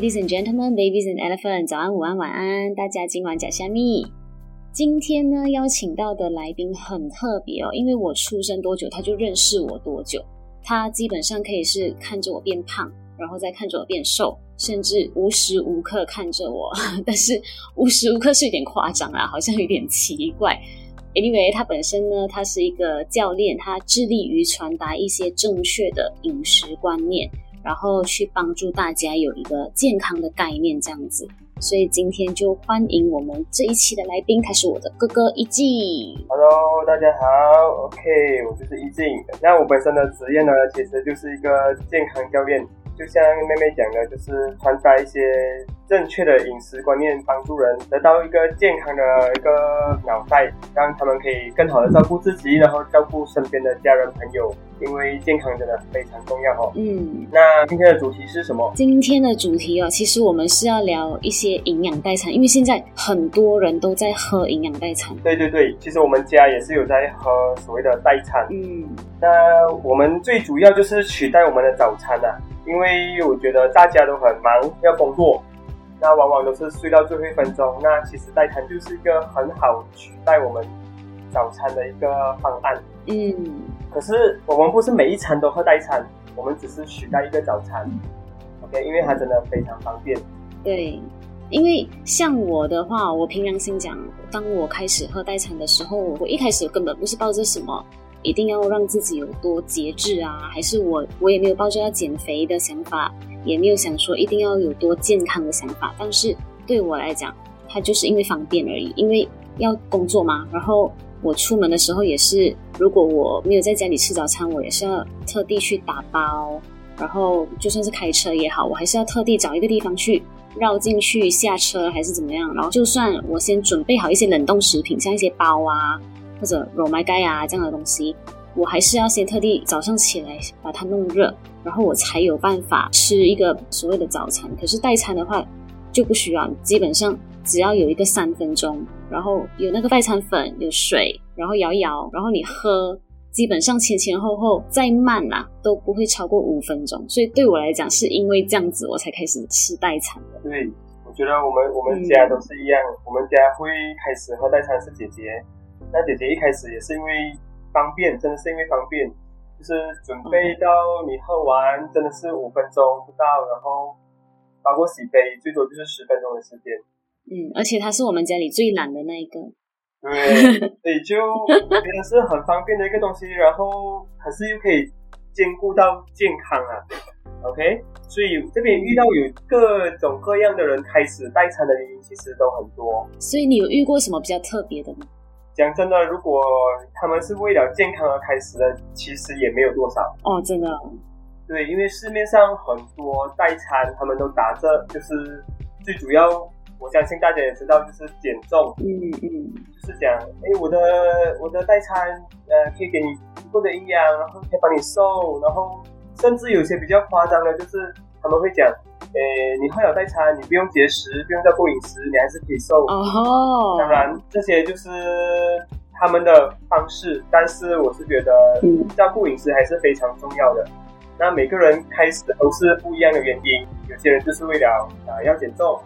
Ladies and gentlemen, babies and elephants，早安、午安、晚安，大家今晚假虾米。今天呢，邀请到的来宾很特别哦，因为我出生多久，他就认识我多久。他基本上可以是看着我变胖，然后再看着我变瘦，甚至无时无刻看着我。但是无时无刻是有点夸张啦，好像有点奇怪。Anyway，他本身呢，他是一个教练，他致力于传达一些正确的饮食观念。然后去帮助大家有一个健康的概念，这样子。所以今天就欢迎我们这一期的来宾，他是我的哥哥一静。Hello，大家好，OK，我就是一静。那我本身的职业呢，其实就是一个健康教练。就像妹妹讲的，就是传达一些正确的饮食观念，帮助人得到一个健康的一个脑袋，让他们可以更好的照顾自己，然后照顾身边的家人朋友。因为健康真的非常重要哦。嗯，那今天的主题是什么？今天的主题哦，其实我们是要聊一些营养代餐，因为现在很多人都在喝营养代餐。对对对，其实我们家也是有在喝所谓的代餐。嗯，那我们最主要就是取代我们的早餐啊。因为我觉得大家都很忙，要工作，那往往都是睡到最后一分钟。那其实代餐就是一个很好取代我们早餐的一个方案。嗯，可是我们不是每一餐都喝代餐，我们只是取代一个早餐。OK，因为它真的非常方便。对，因为像我的话，我凭良心讲，当我开始喝代餐的时候，我一开始根本不是抱着什么。一定要让自己有多节制啊？还是我我也没有抱着要减肥的想法，也没有想说一定要有多健康的想法。但是对我来讲，它就是因为方便而已，因为要工作嘛。然后我出门的时候也是，如果我没有在家里吃早餐，我也是要特地去打包。然后就算是开车也好，我还是要特地找一个地方去绕进去下车，还是怎么样。然后就算我先准备好一些冷冻食品，像一些包啊。或者肉麦盖啊这样的东西，我还是要先特地早上起来把它弄热，然后我才有办法吃一个所谓的早餐。可是代餐的话就不需要，基本上只要有一个三分钟，然后有那个代餐粉、有水，然后摇一摇，然后你喝，基本上前前后后再慢啦都不会超过五分钟。所以对我来讲，是因为这样子我才开始吃代餐的。对，我觉得我们我们家都是一样，我们家会开始喝代餐是姐姐。那姐姐一开始也是因为方便，真的是因为方便，就是准备到你喝完真的是五分钟不到，然后包括洗杯最多就是十分钟的时间。嗯，而且他是我们家里最懒的那一个。对，所以就真的是很方便的一个东西，然后可是又可以兼顾到健康啊。OK，所以这边遇到有各种各样的人开始代餐的原因其实都很多。所以你有遇过什么比较特别的吗？讲真的，如果他们是为了健康而开始的，其实也没有多少哦，真的。对，因为市面上很多代餐，他们都打着就是最主要，我相信大家也知道，就是减重。嗯嗯，就是讲，哎，我的我的代餐，呃，可以给你足够的营养，然后可以帮你瘦，然后甚至有些比较夸张的，就是他们会讲。诶，你喝了代餐，你不用节食，不用照顾饮食，你还是可以瘦。哦吼，当然这些就是他们的方式，但是我是觉得，照顾饮食还是非常重要的。那每个人开始都是不一样的原因，有些人就是为了啊要减重，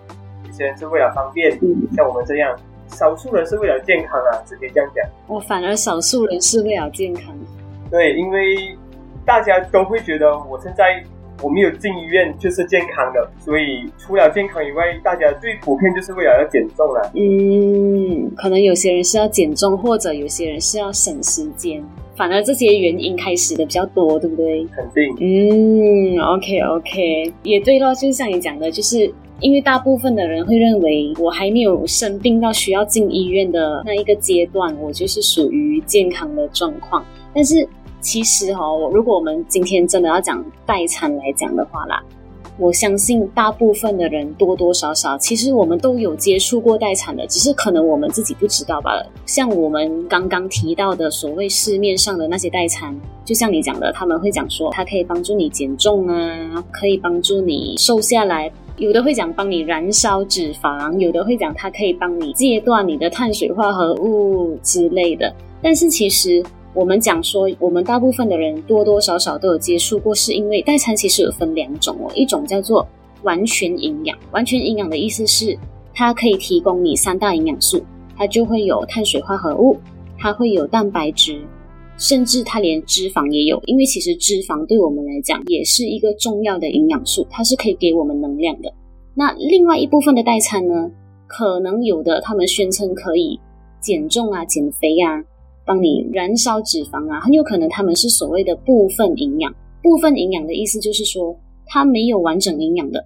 有些人是为了方便，像我们这样，少数人是为了健康啊，只可以这样讲。我反而少数人是为了健康。对，因为大家都会觉得我现在。我没有进医院就是健康的，所以除了健康以外，大家最普遍就是为了要减重了。嗯，可能有些人是要减重，或者有些人是要省时间，反而这些原因开始的比较多，对不对？肯定。嗯，OK OK，也对咯，就像你讲的，就是因为大部分的人会认为我还没有生病到需要进医院的那一个阶段，我就是属于健康的状况，但是。其实哈、如果我们今天真的要讲代餐来讲的话啦，我相信大部分的人多多少少，其实我们都有接触过代餐的，只是可能我们自己不知道吧。像我们刚刚提到的所谓市面上的那些代餐，就像你讲的，他们会讲说它可以帮助你减重啊，可以帮助你瘦下来，有的会讲帮你燃烧脂肪，有的会讲它可以帮你戒断你的碳水化合物之类的，但是其实。我们讲说，我们大部分的人多多少少都有接触过，是因为代餐其实有分两种哦，一种叫做完全营养。完全营养的意思是，它可以提供你三大营养素，它就会有碳水化合物，它会有蛋白质，甚至它连脂肪也有。因为其实脂肪对我们来讲也是一个重要的营养素，它是可以给我们能量的。那另外一部分的代餐呢，可能有的他们宣称可以减重啊、减肥啊。帮你燃烧脂肪啊，很有可能他们是所谓的部分营养。部分营养的意思就是说，它没有完整营养的，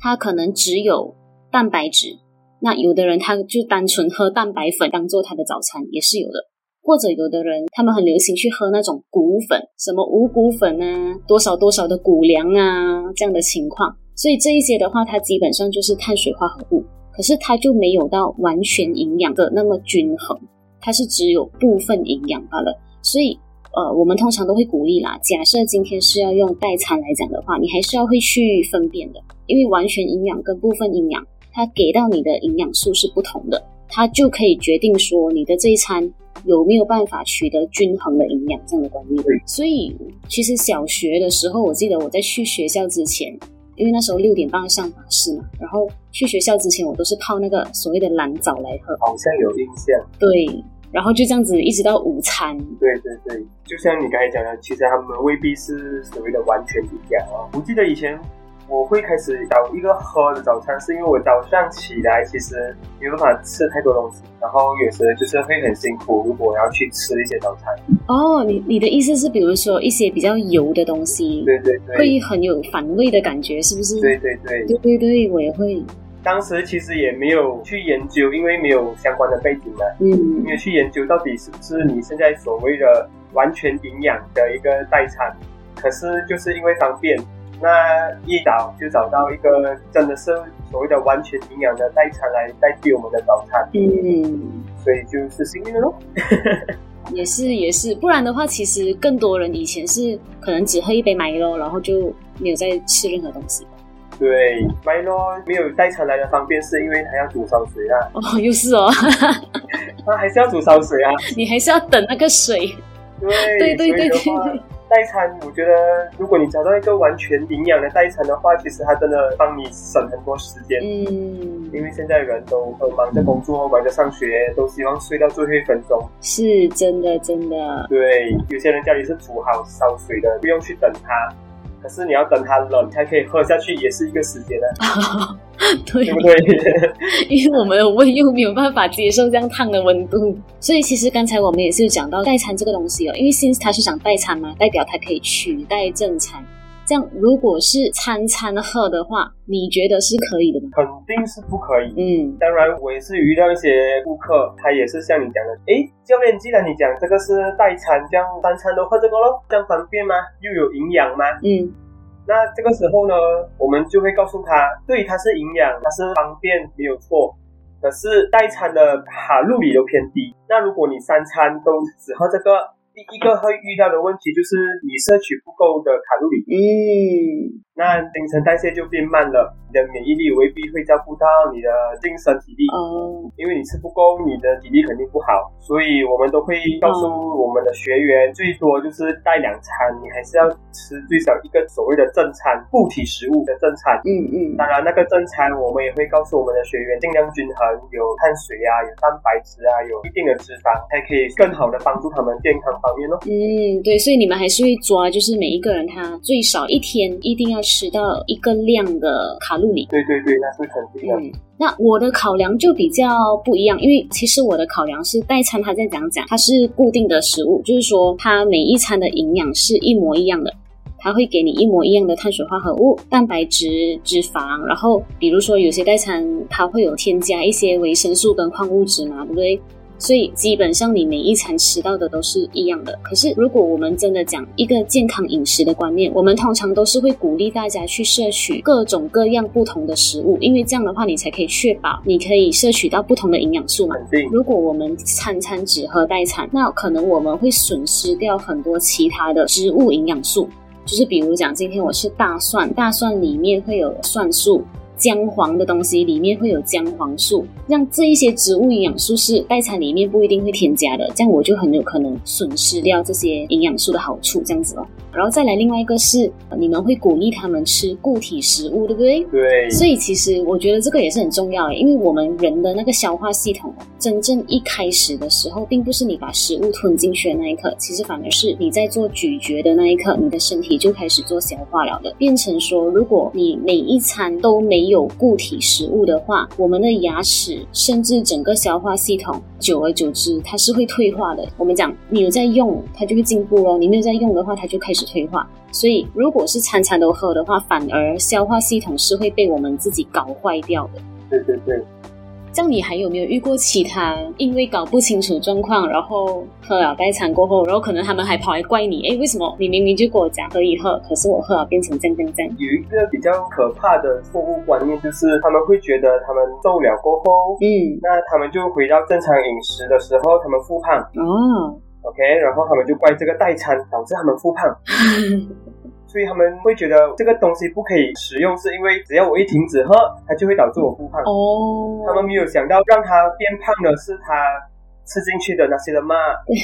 它可能只有蛋白质。那有的人他就单纯喝蛋白粉当做他的早餐也是有的，或者有的人他们很流行去喝那种谷粉，什么五谷粉啊，多少多少的谷粮啊这样的情况。所以这一些的话，它基本上就是碳水化合物，可是它就没有到完全营养的那么均衡。它是只有部分营养罢了，所以呃，我们通常都会鼓励啦。假设今天是要用代餐来讲的话，你还是要会去分辨的，因为完全营养跟部分营养，它给到你的营养素是不同的，它就可以决定说你的这一餐有没有办法取得均衡的营养这样的观念。所以其实小学的时候，我记得我在去学校之前，因为那时候六点半上法式嘛，然后去学校之前，我都是泡那个所谓的蓝藻来喝，好像有印象。对。然后就这样子一直到午餐。对对对，就像你刚才讲的，其实他们未必是所谓的完全一样啊。我记得以前我会开始找一个喝的早餐，是因为我早上起来其实没有办法吃太多东西，然后有时就是会很辛苦，如果我要去吃一些早餐。哦，你你的意思是，比如说一些比较油的东西，对对对，会很有反胃的感觉，是不是？对对对，对对对，我也会。当时其实也没有去研究，因为没有相关的背景嘛，嗯，没有去研究到底是不是你现在所谓的完全营养的一个代餐。可是就是因为方便，那一早就找到一个真的是所谓的完全营养的代餐来代替我们的早餐，嗯，所以就是幸运了咯。也是也是，不然的话，其实更多人以前是可能只喝一杯麦乐，然后就没有再吃任何东西。对，麦乐没有代餐来的方便，是因为它要煮烧水啊。哦，又是哦，它 还是要煮烧水啊。你还是要等那个水。对对对对对。代餐，我觉得如果你找到一个完全营养的代餐的话，其实它真的帮你省很多时间。嗯，因为现在人都很忙着工作，忙着上学，都希望睡到最后一分钟。是真的，真的。对，有些人家里是煮好烧水的，不用去等它。可是你要等它冷才可以喝下去，也是一个时间 的，对不对？因为我们的胃又没有办法接受这样烫的温度，所以其实刚才我们也是有讲到代餐这个东西哦，因为 since 它是讲代餐嘛，代表它可以取代正餐。这样，如果是餐餐喝的话，你觉得是可以的吗？肯定是不可以。嗯，当然，我也是遇到一些顾客，他也是像你讲的，诶，教练，既然你讲这个是代餐，这样三餐都喝这个咯，这样方便吗？又有营养吗？嗯，那这个时候呢，我们就会告诉他，对，它是营养，它是方便，没有错。可是代餐的卡路里都偏低，那如果你三餐都只喝这个。第一个会遇到的问题就是你摄取不够的卡路里，嗯，那新陈代谢就变慢了，你的免疫力未必会照顾到你的精神体力，哦，因为你吃不够，你的体力肯定不好，所以我们都会告诉我们的学员，最多就是带两餐，你还是要吃最少一个所谓的正餐，固体食物的正餐，嗯嗯，当然那个正餐我们也会告诉我们的学员尽量均衡，有碳水啊，有蛋白质啊，有一定的脂肪，才可以更好的帮助他们健康方面哦。嗯，对，所以你们还是会抓，就是每一个人他最少一天一定要吃到一个量的卡路里。对对对，那是肯定的。嗯，那我的考量就比较不一样，因为其实我的考量是代餐，他在讲讲，它是固定的食物，就是说它每一餐的营养是一模一样的，它会给你一模一样的碳水化合物、蛋白质、脂肪，然后比如说有些代餐它会有添加一些维生素跟矿物质嘛，对不对？所以基本上你每一餐吃到的都是一样的。可是如果我们真的讲一个健康饮食的观念，我们通常都是会鼓励大家去摄取各种各样不同的食物，因为这样的话你才可以确保你可以摄取到不同的营养素嘛。对。如果我们餐餐只喝代餐，那可能我们会损失掉很多其他的植物营养素，就是比如讲今天我吃大蒜，大蒜里面会有蒜素。姜黄的东西里面会有姜黄素，让这一些植物营养素是代餐里面不一定会添加的，这样我就很有可能损失掉这些营养素的好处，这样子哦。然后再来另外一个是，你们会鼓励他们吃固体食物，对不对？对。所以其实我觉得这个也是很重要的，因为我们人的那个消化系统，真正一开始的时候，并不是你把食物吞进去的那一刻，其实反而是你在做咀嚼的那一刻，你的身体就开始做消化了的。变成说，如果你每一餐都没有有固体食物的话，我们的牙齿甚至整个消化系统，久而久之它是会退化的。我们讲，你有在用，它就会进步哦；你没有在用的话，它就开始退化。所以，如果是餐餐都喝的话，反而消化系统是会被我们自己搞坏掉的。对对对。这样你还有没有遇过其他因为搞不清楚状况，然后喝了代餐过后，然后可能他们还跑来怪你？哎，为什么你明明就跟我讲可以喝，可是我喝了变成这样这样这样？有一个比较可怕的错误观念，就是他们会觉得他们瘦了过后，嗯，那他们就回到正常饮食的时候，他们复胖。哦，OK，然后他们就怪这个代餐导致他们复胖。所以他们会觉得这个东西不可以食用，是因为只要我一停止喝，它就会导致我复胖。哦，他们没有想到让它变胖的是他。吃进去的那些人嘛，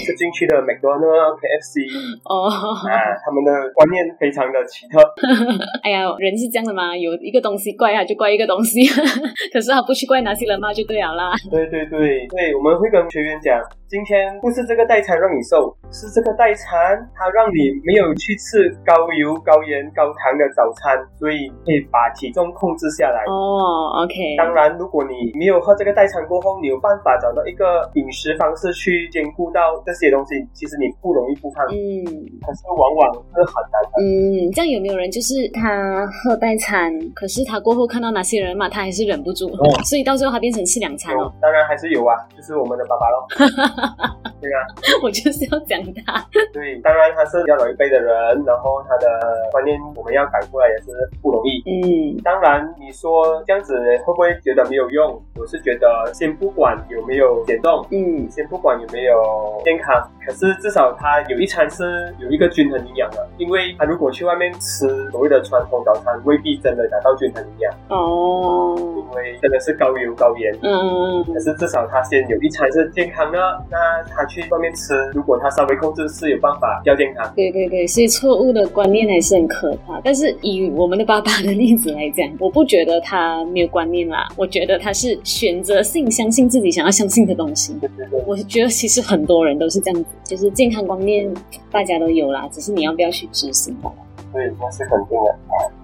吃进去的麦当劳、KFC，哦，啊，他们的观念非常的奇特。哎呀，人是这样的嘛，有一个东西怪他就怪一个东西，可是他不去怪那些人嘛，就对了啦。对对对对，我们会跟学员讲，今天不是这个代餐让你瘦，是这个代餐它让你没有去吃高油、高盐、高糖的早餐，所以可以把体重控制下来。哦，OK。当然，如果你没有喝这个代餐过后，你有办法找到一个饮食。方式去兼顾到这些东西，其实你不容易不胖，嗯，可是往往是很难的。嗯，这样有没有人就是他喝代餐，可是他过后看到哪些人嘛，他还是忍不住，嗯、所以到最后他变成吃两餐哦。当然还是有啊，就是我们的爸爸喽。对啊，我就是要讲他。对，当然他是比较老一辈的人，然后他的观念我们要改过来也是不容易。嗯，当然你说这样子会不会觉得没有用？我是觉得先不管有没有减重，嗯，先不管有没有健康，可是至少他有一餐是有一个均衡营养的，因为他如果去外面吃所谓的传统早餐，未必真的达到均衡营养。哦，因为真的是高油高盐。嗯。可是至少他先有一餐是健康的，那他。去外面吃，如果他稍微控制是有办法比较健康。对对对，所以错误的观念还是很可怕。但是以我们的爸爸的例子来讲，我不觉得他没有观念啦，我觉得他是选择性相信自己想要相信的东西。对对对，我觉得其实很多人都是这样子，就是健康观念大家都有啦，只是你要不要去执行吧。对，那是肯定的。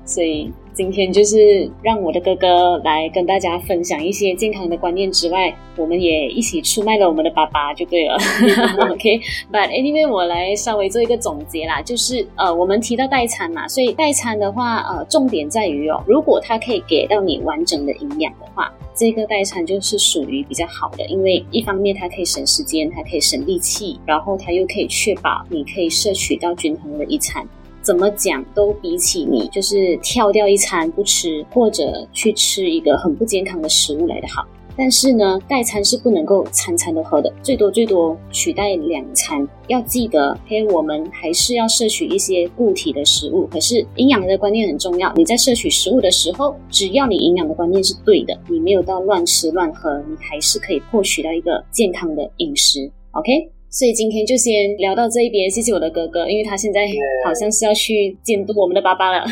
所以今天就是让我的哥哥来跟大家分享一些健康的观念之外，我们也一起出卖了我们的爸爸就对了。OK，But anyway，我来稍微做一个总结啦，就是呃，我们提到代餐嘛，所以代餐的话，呃，重点在于哦，如果它可以给到你完整的营养的话，这个代餐就是属于比较好的，因为一方面它可以省时间，它可以省力气，然后它又可以确保你可以摄取到均衡的一餐。怎么讲都比起你就是跳掉一餐不吃，或者去吃一个很不健康的食物来的好。但是呢，代餐是不能够餐餐都喝的，最多最多取代两餐。要记得，嘿，我们还是要摄取一些固体的食物。可是营养的观念很重要，你在摄取食物的时候，只要你营养的观念是对的，你没有到乱吃乱喝，你还是可以获取到一个健康的饮食。OK。所以今天就先聊到这一边，谢谢我的哥哥，因为他现在好像是要去监督我们的爸爸了，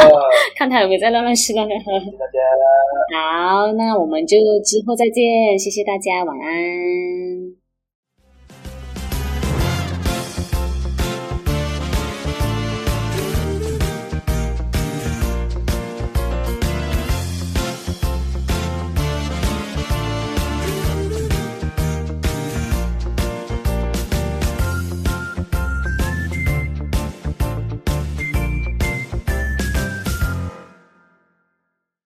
看他有没有在乱乱吃乱乱喝。谢谢大家。好，那我们就之后再见，谢谢大家，晚安。